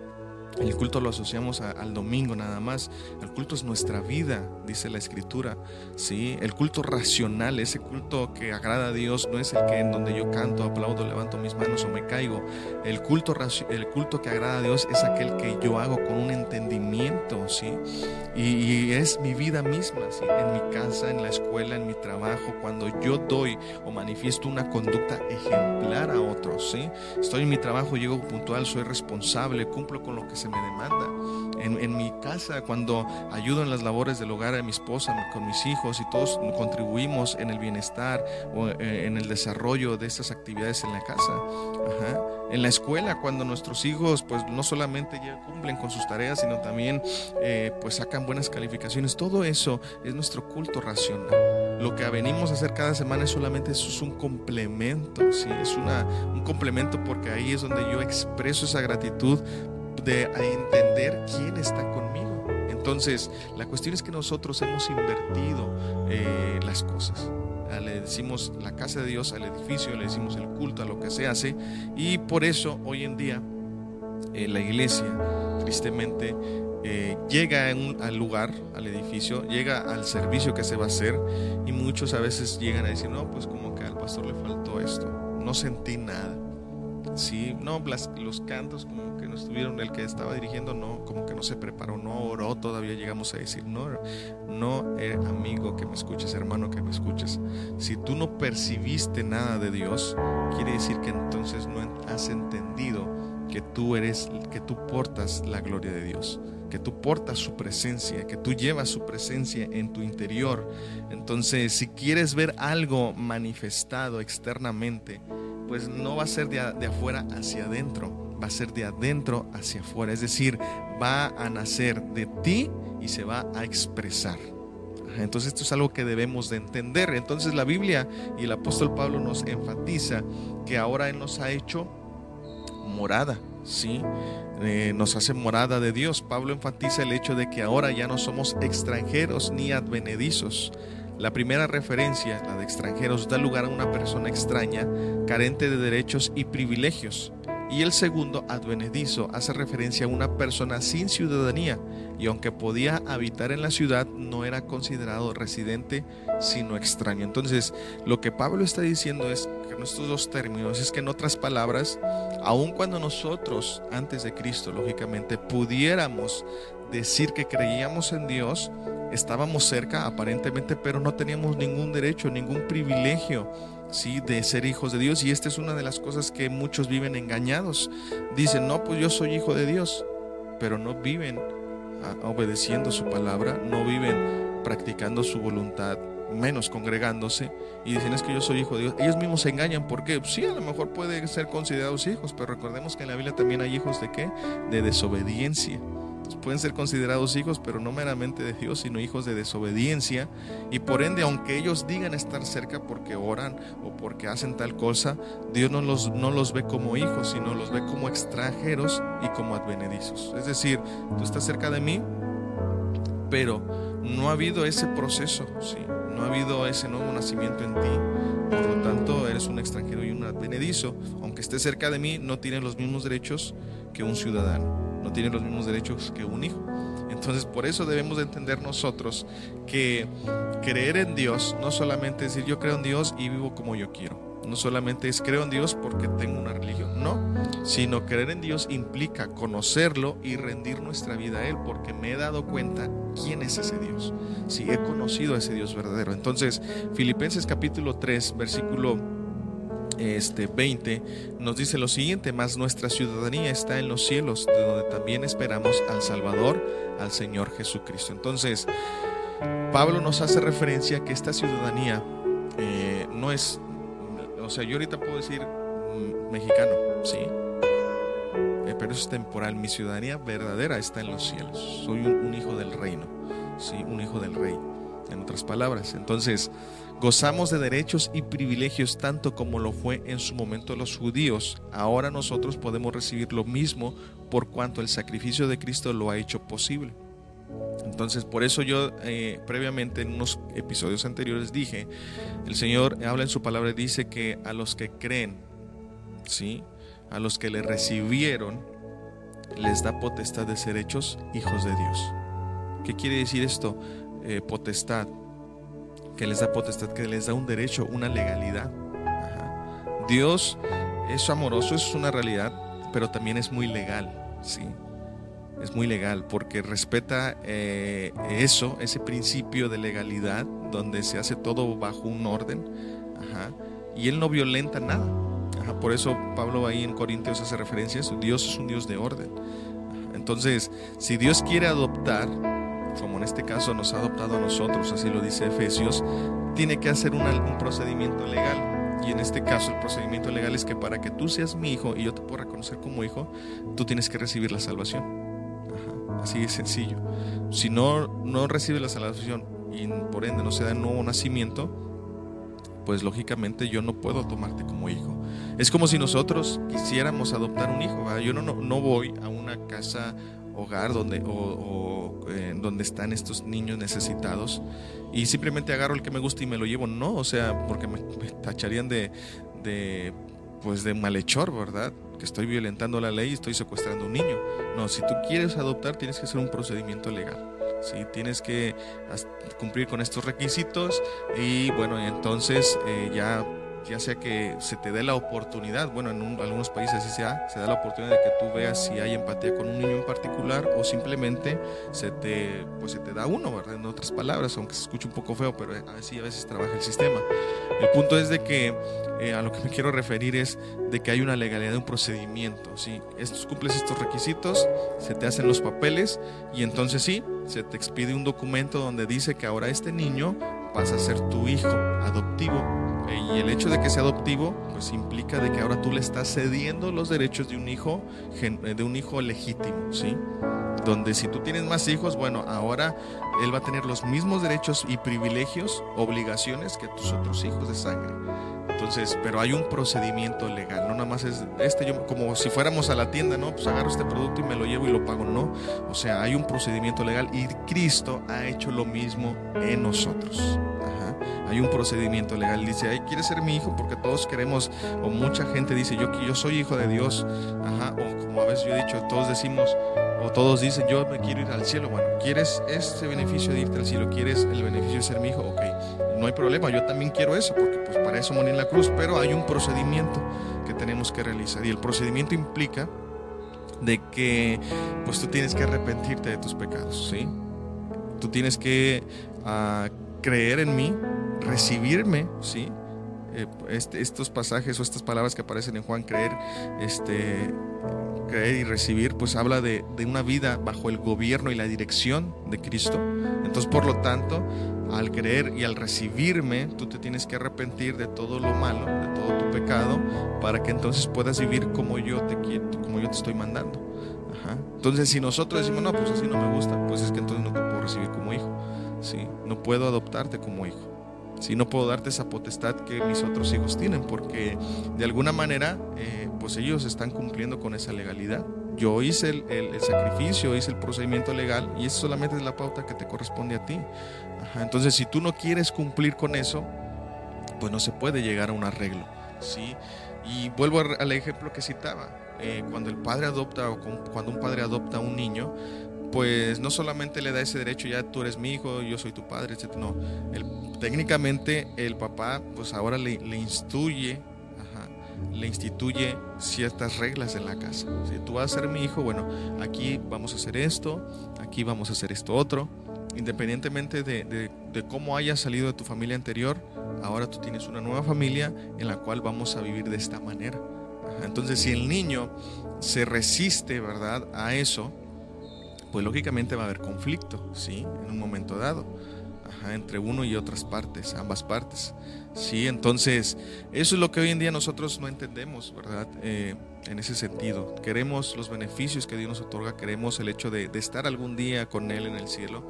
el culto lo asociamos al domingo nada más. El culto es nuestra vida, dice la escritura. ¿sí? El culto racional, ese culto que agrada a Dios, no es el que en donde yo canto, aplaudo, levanto mis manos o me caigo. El culto, el culto que agrada a Dios es aquel que yo hago con un entendimiento. ¿sí? Y, es mi vida misma, ¿sí? en mi casa, en la escuela, en mi trabajo, cuando yo doy o manifiesto una conducta ejemplar a otros. ¿sí? Estoy en mi trabajo, llego puntual, soy responsable, cumplo con lo que se me demanda. En, mi casa, cuando ayudo en las labores del hogar a mi esposa, con mis hijos y todos contribuimos en el bienestar o eh, en el desarrollo de estas actividades en la casa. En la escuela, cuando nuestros hijos pues no solamente cumplen con sus tareas, sino también eh, pues sacan buenas calificaciones. Todo eso es nuestro culto racional. Lo que venimos a hacer cada semana es solamente eso es un complemento, ¿sí? es una, un complemento porque ahí es donde yo expreso esa gratitud de entender quién está conmigo. Entonces, la cuestión es que nosotros hemos invertido eh, las cosas. Ah, le decimos la casa de Dios al edificio, le decimos el culto a lo que se hace. Y por eso hoy en día eh, la iglesia, tristemente, eh, llega al lugar, al edificio, llega al servicio que se va a hacer y muchos a veces llegan a decir, no, pues como que al pastor le faltó esto, no sentí nada. Sí, no, los cantos como estuvieron, el que estaba dirigiendo no, como que no se preparó, no oró, todavía llegamos a decir, no, no, eh, amigo que me escuches, hermano que me escuches, si tú no percibiste nada de Dios, quiere decir que entonces no has entendido que tú eres, que tú portas la gloria de Dios que tú portas su presencia, que tú llevas su presencia en tu interior. Entonces, si quieres ver algo manifestado externamente, pues no va a ser de, afuera hacia adentro, va a ser de adentro hacia afuera. Es decir, va a nacer de ti y se va a expresar. Entonces esto es algo que debemos de entender. Entonces la Biblia y el apóstol Pablo nos enfatiza que ahora Él nos ha hecho morada, ¿sí? Eh, nos hace morada de Dios. Pablo enfatiza el hecho de que ahora ya no somos extranjeros ni advenedizos, la primera referencia, la de extranjeros, da lugar a una persona extraña, carente de derechos y privilegios. Y el segundo, advenedizo, hace referencia a una persona sin ciudadanía y aunque podía habitar en la ciudad, no era considerado residente, sino extraño. Entonces, lo que Pablo está diciendo es que en estos dos términos es que en otras palabras, aun cuando nosotros, antes de Cristo, lógicamente, pudiéramos decir que creíamos en Dios, estábamos cerca aparentemente, pero no teníamos ningún derecho, ningún privilegio. ¿Sí? de ser hijos de Dios y esta es una de las cosas que muchos viven engañados. Dicen, no, pues yo soy hijo de Dios, pero no viven ah, obedeciendo su palabra, no viven practicando su voluntad, menos congregándose y dicen es que yo soy hijo de Dios. Ellos mismos se engañan porque sí, a lo mejor pueden ser considerados hijos, pero recordemos que en la Biblia también hay hijos de qué? De desobediencia pueden ser considerados hijos, pero no meramente de Dios, sino hijos de desobediencia. Y por ende, aunque ellos digan estar cerca porque oran o porque hacen tal cosa, Dios no los, no los ve como hijos, sino los ve como extranjeros y como advenedizos. Es decir, tú estás cerca de mí, pero no ha habido ese proceso, ¿sí? No ha habido ese nuevo nacimiento en ti. Por lo tanto, eres un extranjero y un advenedizo. Aunque estés cerca de mí, no tienes los mismos derechos que un ciudadano no tiene los mismos derechos que un hijo. Entonces por eso debemos de entender nosotros que creer en Dios no solamente es decir yo creo en Dios y vivo como yo quiero. No solamente es creo en Dios porque tengo una religión, no, sino creer en Dios implica conocerlo y rendir nuestra vida a Él, porque me he dado cuenta quién es ese Dios, si he conocido a ese Dios verdadero. Entonces, Filipenses capítulo 3, versículo este 20 nos dice lo siguiente, más nuestra ciudadanía está en los cielos, de donde también esperamos al Salvador, al Señor Jesucristo. Entonces, Pablo nos hace referencia que esta ciudadanía eh, no es o sea, yo ahorita puedo decir mm, mexicano, sí, eh, pero eso es temporal. Mi ciudadanía verdadera está en los cielos. Soy un, hijo del reino, sí, un hijo del rey. En otras palabras, entonces gozamos de derechos y privilegios tanto como lo fue en su momento los judíos. Ahora nosotros podemos recibir lo mismo por cuanto el sacrificio de Cristo lo ha hecho posible. Entonces, por eso yo eh, previamente en unos episodios anteriores dije, el Señor habla en su palabra y dice que a los que creen, ¿sí? A los que le recibieron, les da potestad de ser hechos hijos de Dios. ¿Qué quiere decir esto? Eh, potestad, que les da potestad, que les da un derecho, una legalidad. Dios es amoroso, es una realidad, pero también es muy legal, ¿sí? Es muy legal porque respeta eh, eso, ese principio de legalidad, donde se hace todo bajo un orden, y él no violenta nada. por eso Pablo ahí en Corintios hace referencia a Dios es un Dios de orden. Entonces, si Dios quiere adoptar, como en este caso nos ha adoptado a nosotros, así lo dice Efesios, tiene que hacer un procedimiento legal. Y en este caso el procedimiento legal es que para que tú seas mi hijo y yo te pueda reconocer como hijo, tú tienes que recibir la salvación. Así de sencillo. Si no, no recibe la salvación y por ende no se da nuevo nacimiento, pues lógicamente yo no puedo tomarte como hijo. Es como si nosotros quisiéramos adoptar un hijo. Yo no, no, voy a una casa hogar donde, o, eh, donde están estos niños necesitados y simplemente agarro el que me gusta y me lo llevo. No, o sea, porque me, me tacharían de, de, pues de malhechor, ¿verdad? Que estoy violentando la ley y estoy secuestrando a un niño. No, si tú quieres adoptar tienes que hacer un procedimiento legal. ¿sí? Tienes que cumplir con estos requisitos y bueno, entonces eh, ya ya sea que se te dé la oportunidad, bueno, en algunos países así se da, se da la oportunidad de que tú veas si hay empatía con un niño en particular o simplemente se te, pues se te da uno, ¿verdad? En otras palabras, aunque se escuche un poco feo, pero así a veces trabaja el sistema. El punto es de que eh, a lo que me quiero referir es de que hay una legalidad de un procedimiento, ¿sí? Estos, cumples estos requisitos, se te hacen los papeles y entonces sí, se te expide un documento donde dice que ahora este niño pasa a ser tu hijo adoptivo y el hecho de que sea adoptivo, pues implica de que ahora tú le estás cediendo los derechos de un hijo, de un hijo legítimo, ¿sí? Donde si tú tienes más hijos, bueno, ahora él va a tener los mismos derechos y privilegios, obligaciones que tus otros hijos de sangre. Entonces, pero hay un procedimiento legal, no nada más es este, yo, como si fuéramos a la tienda, ¿no? Pues agarro este producto y me lo llevo y lo pago, no. O sea, hay un procedimiento legal y Cristo ha hecho lo mismo en nosotros hay un procedimiento legal. Dice, ay, ¿quieres ser mi hijo? Porque todos queremos, o mucha gente dice, yo, yo soy hijo de Dios. Ajá, o como a veces yo he dicho, todos decimos, o todos dicen, yo me quiero ir al cielo. Bueno, ¿quieres este beneficio de irte al cielo? ¿Quieres el beneficio de ser mi hijo? Ok, no hay problema, yo también quiero eso, porque pues para eso morir en la cruz, pero hay un procedimiento que tenemos que realizar. Y el procedimiento implica de que pues tú tienes que arrepentirte de tus pecados, ¿sí? Tú tienes que uh, creer en mí, recibirme, ¿sí? Eh, este, estos pasajes o estas palabras que aparecen en Juan, creer, este, creer y recibir, pues habla de, una vida bajo el gobierno y la dirección de Cristo. Entonces, por lo tanto, al creer y al recibirme, tú te tienes que arrepentir de todo lo malo, de todo tu pecado, para que entonces puedas vivir como yo te como yo te estoy mandando. Entonces, si nosotros decimos, no, pues así no me gusta, pues es que entonces no te puedo recibir como hijo. ¿sí? No puedo adoptarte como hijo. Si no puedo darte esa potestad que mis otros hijos tienen, porque de alguna manera, eh, pues ellos están cumpliendo con esa legalidad. Yo hice el, sacrificio, hice el procedimiento legal y eso solamente es la pauta que te corresponde a ti. entonces, si tú no quieres cumplir con eso, pues no se puede llegar a un arreglo. ¿sí? Y vuelvo al ejemplo que citaba. Eh, cuando el padre adopta o cuando un padre adopta a un niño, pues no solamente le da ese derecho, ya tú eres mi hijo, yo soy tu padre, etc. No, técnicamente el papá pues ahora le, le instruye, le instituye ciertas reglas en la casa. Si tú vas a ser mi hijo, bueno, aquí vamos a hacer esto, aquí vamos a hacer esto otro. Independientemente de, de cómo hayas salido de tu familia anterior, ahora tú tienes una nueva familia en la cual vamos a vivir de esta manera. Entonces, si el niño se resiste, ¿verdad?, a eso, pues lógicamente va a haber conflicto, ¿sí? En un momento dado, entre uno y otras partes, ambas partes, ¿sí? Entonces, eso es lo que hoy en día nosotros no entendemos, ¿verdad? Eh, en ese sentido. Queremos los beneficios que Dios nos otorga, queremos el hecho de, de estar algún día con Él en el cielo,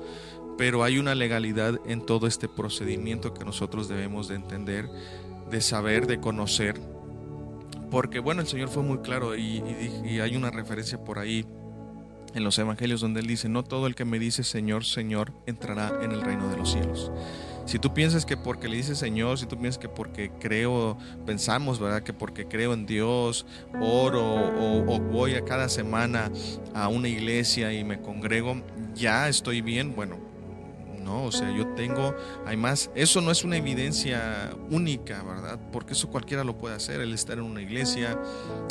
pero hay una legalidad en todo este procedimiento que nosotros debemos de entender, de saber, de conocer, porque bueno, el Señor fue muy claro y, hay una referencia por ahí en los evangelios donde Él dice, no todo el que me dice Señor, Señor, entrará en el reino de los cielos. Si tú piensas que porque le dices Señor, si tú piensas que porque creo, pensamos, ¿verdad? Que porque creo en Dios, oro o, voy a cada semana a una iglesia y me congrego, ya estoy bien, bueno, ¿no? O sea, yo tengo, además, eso no es una evidencia única, ¿verdad? Porque eso cualquiera lo puede hacer, el estar en una iglesia,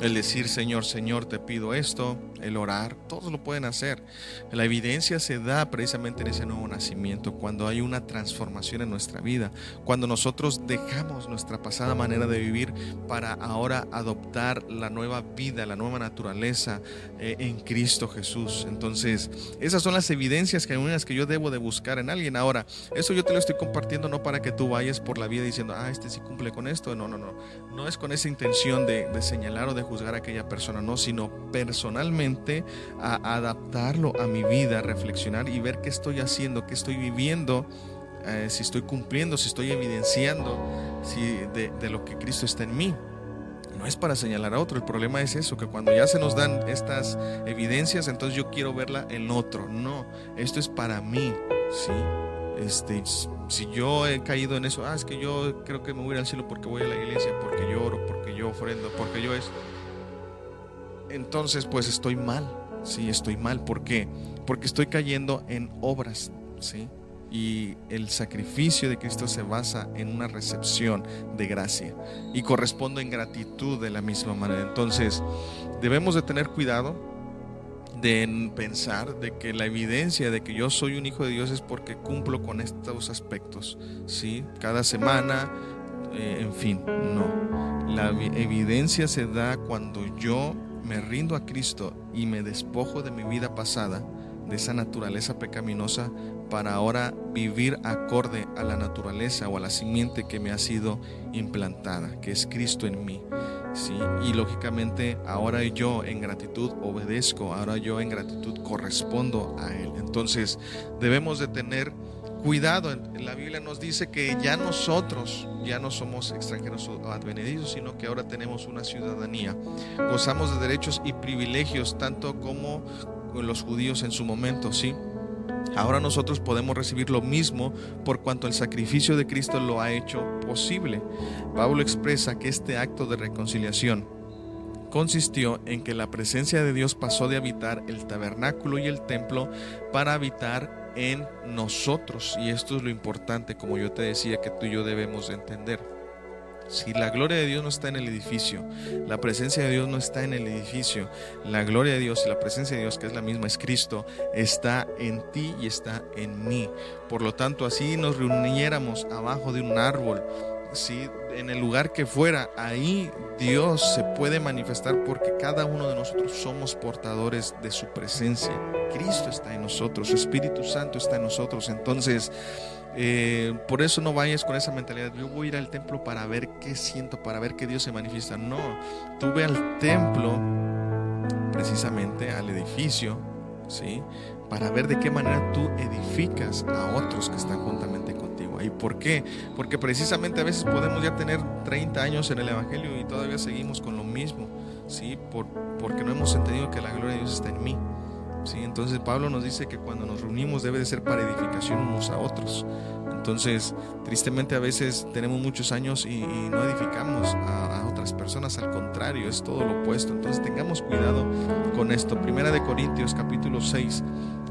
el decir, Señor, Señor, te pido esto, el orar, todos lo pueden hacer. La evidencia se da precisamente en ese nuevo nacimiento, cuando hay una transformación en nuestra vida, cuando nosotros dejamos nuestra pasada manera de vivir para ahora adoptar la nueva vida, la nueva naturaleza eh, en Cristo Jesús. Entonces, esas son las evidencias que, que yo debo de buscar en alguien Ahora, eso yo te lo estoy compartiendo no para que tú vayas por la vida diciendo, ah, este sí cumple con esto. No, no, no. No es con esa intención de, señalar o de juzgar a aquella persona, no, sino personalmente a adaptarlo a mi vida, reflexionar y ver qué estoy haciendo, qué estoy viviendo. Eh, si estoy cumpliendo, si estoy evidenciando si de, de lo que Cristo está en mí no es para señalar a otro. El problema es eso, que cuando ya se nos dan estas evidencias, entonces yo quiero verla en otro. No, esto es para mí. ¿Sí? Este, si yo he caído en eso, ah, es que yo creo que me voy al cielo porque voy a la iglesia, porque yo oro, porque yo ofrendo, porque yo es. Entonces, pues estoy mal, sí, estoy mal. ¿Por qué? Porque estoy cayendo en obras, sí. Y el sacrificio de Cristo se basa en una recepción de gracia y corresponde en gratitud de la misma manera. Entonces, debemos de tener cuidado de pensar de que la evidencia de que yo soy un hijo de Dios es porque cumplo con estos aspectos, ¿sí? Cada semana, eh, en fin, no. La evidencia se da cuando yo me rindo a Cristo y me despojo de mi vida pasada, de esa naturaleza pecaminosa, para ahora vivir acorde a la naturaleza o a la simiente que me ha sido implantada, que es Cristo en mí. Y lógicamente ahora yo en gratitud obedezco, ahora yo en gratitud correspondo a Él. Entonces debemos de tener cuidado. La Biblia nos dice que ya nosotros ya no somos extranjeros o advenedizos, sino que ahora tenemos una ciudadanía. Gozamos de derechos y privilegios tanto como los judíos en su momento, ¿sí? Ahora nosotros podemos recibir lo mismo por cuanto el sacrificio de Cristo lo ha hecho posible. Pablo expresa que este acto de reconciliación consistió en que la presencia de Dios pasó de habitar el tabernáculo y el templo para habitar en nosotros. Y esto es lo importante, como yo te decía, que tú y yo debemos entender. Si la gloria de Dios no está en el edificio, la presencia de Dios no está en el edificio, la gloria de Dios y la presencia de Dios, que es la misma, es Cristo, está en ti y está en mí. Por lo tanto, así nos reuniéramos abajo de un árbol, si en el lugar que fuera, ahí Dios se puede manifestar porque cada uno de nosotros somos portadores de su presencia. Cristo está en nosotros, su Espíritu Santo está en nosotros. Entonces, eh, por eso no vayas con esa mentalidad, yo voy a ir al templo para ver qué siento, para ver qué Dios se manifiesta. No, tú ve al templo, precisamente al edificio, ¿sí? Para ver de qué manera tú edificas a otros que están juntamente ¿Y por qué? Porque precisamente a veces podemos ya tener 30 años en el Evangelio y todavía seguimos con lo mismo, ¿sí? Por, porque no hemos entendido que la gloria de Dios está en mí. Entonces Pablo nos dice que cuando nos reunimos debe de ser para edificación unos a otros. Entonces, tristemente a veces tenemos muchos años y, no edificamos a, a, otras personas, al contrario, es todo lo opuesto. Entonces tengamos cuidado con esto. Primera de Corintios capítulo 6,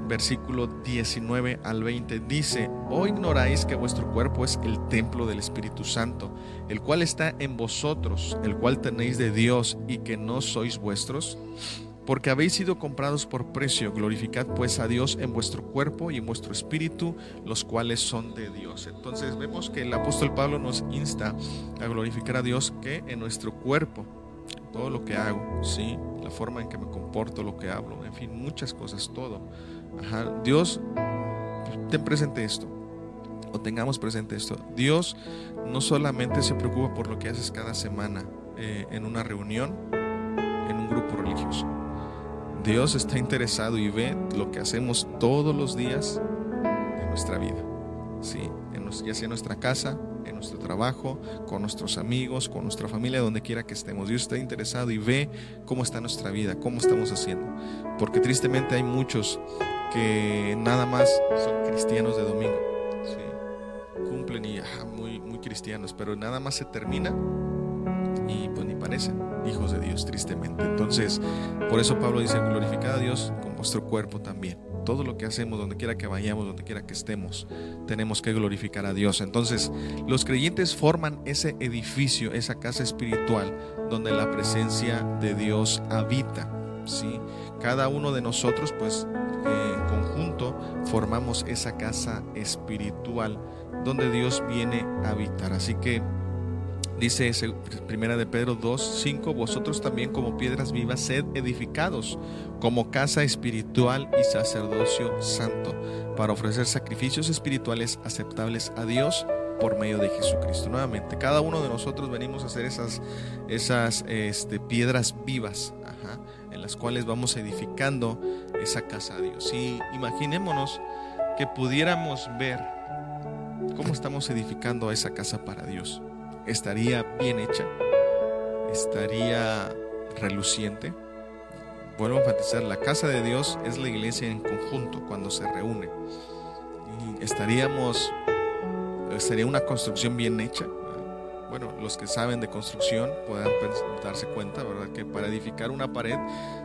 versículo 19 al 20. Dice, ¿o ignoráis que vuestro cuerpo es el templo del Espíritu Santo, el cual está en vosotros, el cual tenéis de Dios y que no sois vuestros? Porque habéis sido comprados por precio, glorificad pues a Dios en vuestro cuerpo y en vuestro espíritu, los cuales son de Dios. Entonces vemos que el apóstol Pablo nos insta a glorificar a Dios que en nuestro cuerpo, todo lo que hago, ¿sí? la forma en que me comporto, lo que hablo, en fin, muchas cosas, todo. Dios, ten presente esto, o tengamos presente esto. Dios no solamente se preocupa por lo que haces cada semana eh, en una reunión, en un grupo religioso. Dios está interesado y ve lo que hacemos todos los días de nuestra vida, ¿sí? ya sea en nuestra casa, en nuestro trabajo, con nuestros amigos, con nuestra familia, donde quiera que estemos. Dios está interesado y ve cómo está nuestra vida, cómo estamos haciendo. Porque tristemente hay muchos que nada más son cristianos de domingo. Cumplen y muy, muy cristianos, pero nada más se termina y pues ni parecen hijos de Dios, tristemente. Entonces, por eso Pablo dice, glorificad a Dios con vuestro cuerpo también. Todo lo que hacemos, donde quiera que vayamos, donde quiera que estemos, tenemos que glorificar a Dios. Entonces, los creyentes forman ese edificio, esa casa espiritual, donde la presencia de Dios habita. ¿sí? Cada uno de nosotros, pues, conjunto, formamos esa casa espiritual donde Dios viene a habitar. Así que Dice primera de Pedro 2, 5, vosotros también como piedras vivas sed edificados como casa espiritual y sacerdocio santo para ofrecer sacrificios espirituales aceptables a Dios por medio de Jesucristo. Nuevamente, cada uno de nosotros venimos a hacer esas, esas este, piedras vivas en las cuales vamos edificando esa casa a Dios. Y imaginémonos que pudiéramos ver cómo estamos edificando esa casa para Dios estaría bien hecha, estaría reluciente. Vuelvo a enfatizar, la casa de Dios es la iglesia en conjunto cuando se reúne. Estaríamos, estaría una construcción bien hecha. Bueno, los que saben de construcción puedan darse cuenta, ¿verdad? Que para edificar una pared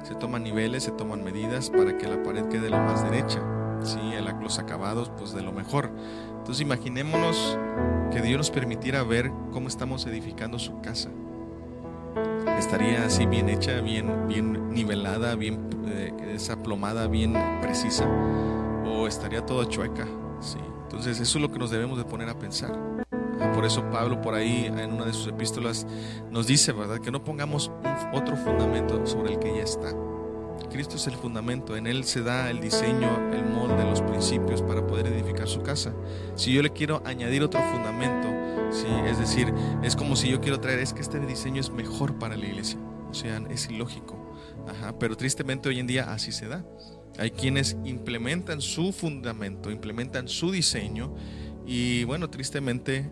se toman niveles, se toman medidas para que la pared quede lo más derecha. Sí, los acabados, pues de lo mejor. Entonces imaginémonos que Dios nos permitiera ver cómo estamos edificando su casa. Estaría así bien hecha, bien, bien nivelada, bien eh, desaplomada, bien precisa. O estaría toda chueca. ¿sí? Entonces eso es lo que nos debemos de poner a pensar. Por eso Pablo por ahí en una de sus epístolas nos dice, ¿verdad? Que no pongamos otro fundamento sobre el que ya está. Cristo es el fundamento, en Él se da el diseño, el molde, los principios para poder edificar su casa. Si yo le quiero añadir otro fundamento, ¿sí? es decir, es como si yo quiero traer, es que este diseño es mejor para la iglesia. O sea, es ilógico. Ajá, pero tristemente hoy en día así se da. Hay quienes implementan su fundamento, implementan su diseño y bueno, tristemente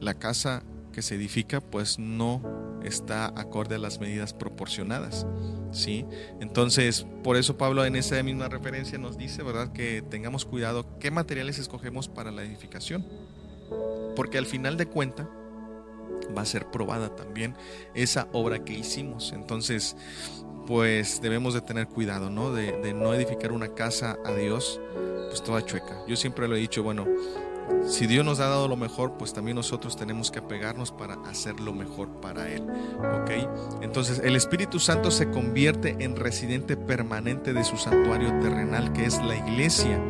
la casa que se edifica pues no está acorde a las medidas proporcionadas. ¿sí? Entonces, por eso Pablo en esa misma referencia nos dice, ¿verdad?, que tengamos cuidado qué materiales escogemos para la edificación. Porque al final de cuenta va a ser probada también esa obra que hicimos. Entonces, pues debemos de tener cuidado, ¿no? De, de no edificar una casa a Dios, pues toda chueca. Yo siempre lo he dicho, bueno, si Dios nos ha dado lo mejor, pues también nosotros tenemos que apegarnos para hacer lo mejor para Él. ¿Ok? Entonces, el Espíritu Santo se convierte en residente permanente de su santuario terrenal, que es la iglesia.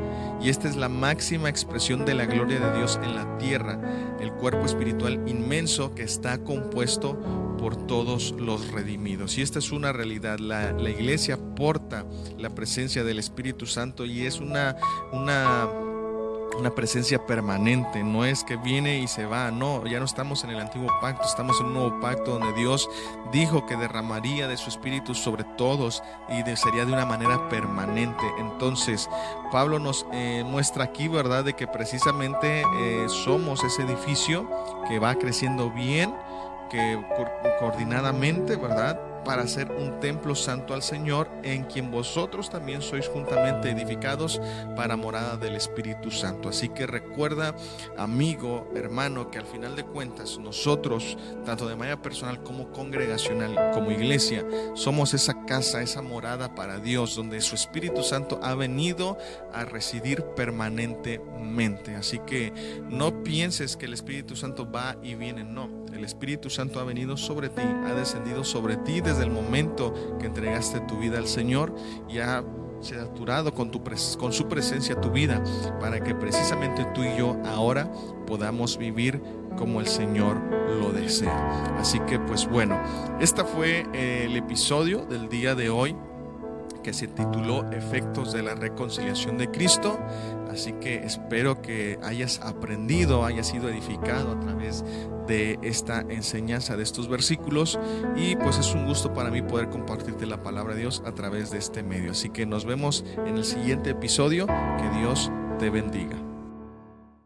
Y esta es la máxima expresión de la gloria de Dios en la tierra, el cuerpo espiritual inmenso que está compuesto por todos los redimidos. Y esta es una realidad. La, la iglesia porta la presencia del Espíritu Santo y es una, una una presencia permanente, no es que viene y se va, no, ya no estamos en el antiguo pacto, estamos en un nuevo pacto donde Dios dijo que derramaría de su espíritu sobre todos y sería de una manera permanente. Entonces, Pablo nos eh, muestra aquí, ¿verdad?, de que precisamente eh, somos ese edificio que va creciendo bien que coordinadamente, ¿verdad? Para hacer un templo santo al Señor, en quien vosotros también sois juntamente edificados para morada del Espíritu Santo. Así que recuerda, amigo, hermano, que al final de cuentas nosotros, tanto de manera personal como congregacional, como iglesia, somos esa casa, esa morada para Dios, donde su Espíritu Santo ha venido a residir permanentemente. Así que no pienses que el Espíritu Santo va y viene, no. El Espíritu Santo ha venido sobre ti, ha descendido sobre ti desde el momento que entregaste tu vida al Señor y ha saturado con, tu, con su presencia tu vida para que precisamente tú y yo ahora podamos vivir como el Señor lo desea. Así que pues bueno, este fue el episodio del día de hoy que se tituló Efectos de la Reconciliación de Cristo. Así que espero que hayas aprendido, hayas sido edificado a través de esta enseñanza de estos versículos y pues es un gusto para mí poder compartirte la palabra de Dios a través de este medio. Así que nos vemos en el siguiente episodio. Que Dios te bendiga.